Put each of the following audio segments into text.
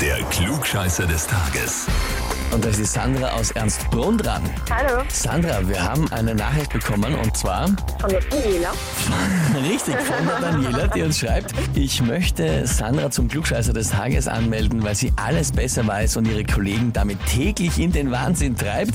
Der Klugscheißer des Tages. Und da ist die Sandra aus Ernstbrunn dran. Hallo, Sandra, wir haben eine Nachricht bekommen und zwar, von der Daniela. richtig, von der Daniela, die uns schreibt, ich möchte Sandra zum Klugscheißer des Tages anmelden, weil sie alles besser weiß und ihre Kollegen damit täglich in den Wahnsinn treibt.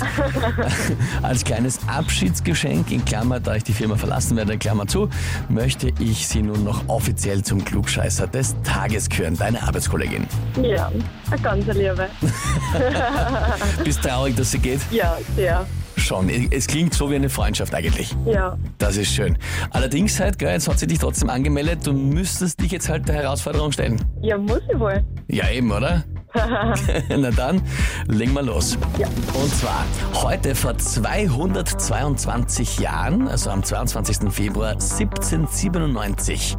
Als kleines Abschiedsgeschenk, in Klammer, da ich die Firma verlassen werde, Klammer zu, möchte ich sie nun noch offiziell zum Klugscheißer des Tages küren. Deine Arbeitskollegin. Ja, eine ganz Liebe. Bist traurig, dass sie geht? Ja, sehr. Schon. Es klingt so wie eine Freundschaft eigentlich. Ja, Das ist schön. Allerdings halt, gell, jetzt hat sie dich trotzdem angemeldet, du müsstest dich jetzt halt der Herausforderung stellen. ja, muss ich wohl. Ja, eben, oder? Na dann, legen wir los. Ja. Und zwar, heute vor 222 Jahren, also am 22. Februar 1797,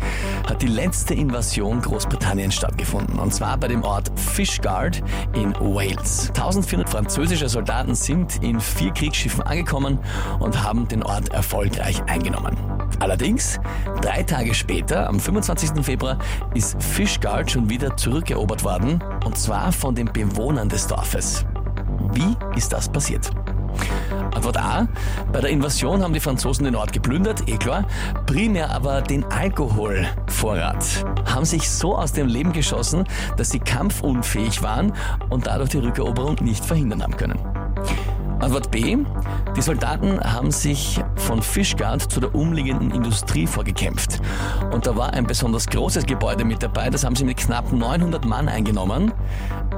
hat die letzte Invasion Großbritanniens stattgefunden. Und zwar bei dem Ort Fishguard in Wales. 1400 französische Soldaten sind in vier Kriegsschiffen angekommen und haben den Ort erfolgreich eingenommen. Allerdings, drei Tage später, am 25. Februar, ist Fishguard schon wieder zurückerobert worden, und zwar von den Bewohnern des Dorfes. Wie ist das passiert? Antwort A. Bei der Invasion haben die Franzosen den Ort geplündert, eh klar. Primär aber den Alkoholvorrat. Haben sich so aus dem Leben geschossen, dass sie kampfunfähig waren und dadurch die Rückeroberung nicht verhindern haben können. Antwort B. Die Soldaten haben sich von Fishguard zu der umliegenden Industrie vorgekämpft. Und da war ein besonders großes Gebäude mit dabei, das haben sie mit knapp 900 Mann eingenommen.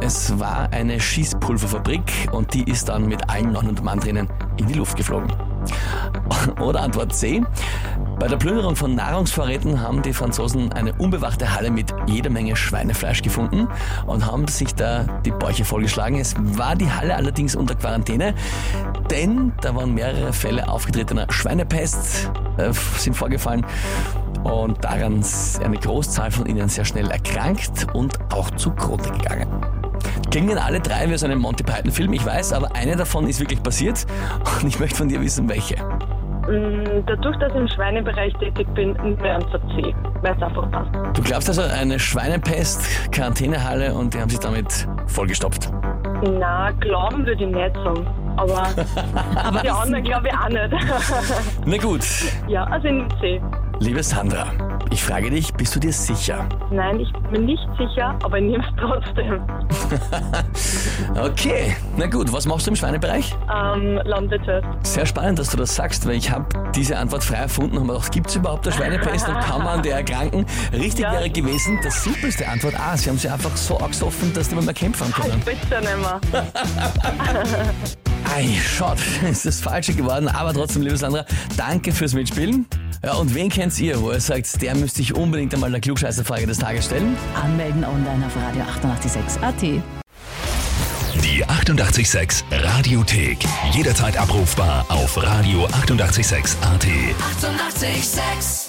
Es war eine Schießpulverfabrik und die ist dann mit allen 900 Mann drinnen in die Luft geflogen. Oder Antwort C. Bei der Plünderung von Nahrungsvorräten haben die Franzosen eine unbewachte Halle mit jeder Menge Schweinefleisch gefunden und haben sich da die Bäuche vollgeschlagen. Es war die Halle allerdings unter Quarantäne, denn da waren mehrere Fälle aufgetretener Schweinepest äh, sind vorgefallen und daran ist eine Großzahl von ihnen sehr schnell erkrankt und auch zugrunde gegangen. Klingen alle drei wie so einen Monty Python Film, ich weiß, aber eine davon ist wirklich passiert und ich möchte von dir wissen, welche. Mm, Dadurch, dass ich im Schweinebereich tätig bin, nur Antwort C, weil es einfach passt. Du glaubst also eine Schweinepest, Quarantänehalle und die haben sich damit vollgestopft. Na, glauben würde ich nicht sagen. Aber, aber die anderen glaube ich auch nicht. Na gut, ja, also in C. liebe Sandra, ich frage dich, bist du dir sicher? Nein, ich bin mir nicht sicher, aber ich nehme es trotzdem. Okay, na gut, was machst du im Schweinebereich? Ähm, Landwirtschaft. Sehr spannend, dass du das sagst, weil ich habe diese Antwort frei erfunden und habe gedacht, gibt es überhaupt eine Schweinepest und kann man der erkranken? Richtig Ja. wäre gewesen, das simpelste Antwort A. Sie haben sie einfach so angesoffen, dass die nicht mehr kämpfen können. Bitte nicht mehr. Ei, schaut, ist das Falsche geworden, aber trotzdem, liebe Sandra, danke fürs Mitspielen. Ja, und wen kennt ihr, wo ihr sagt, der müsste ich unbedingt einmal der Klugscheißerfrage des Tages stellen? Anmelden online auf Radio 886 AT. Die 88,6 Radiothek. Jederzeit abrufbar auf radio886.at. 88,6. Eighty-eight, sex.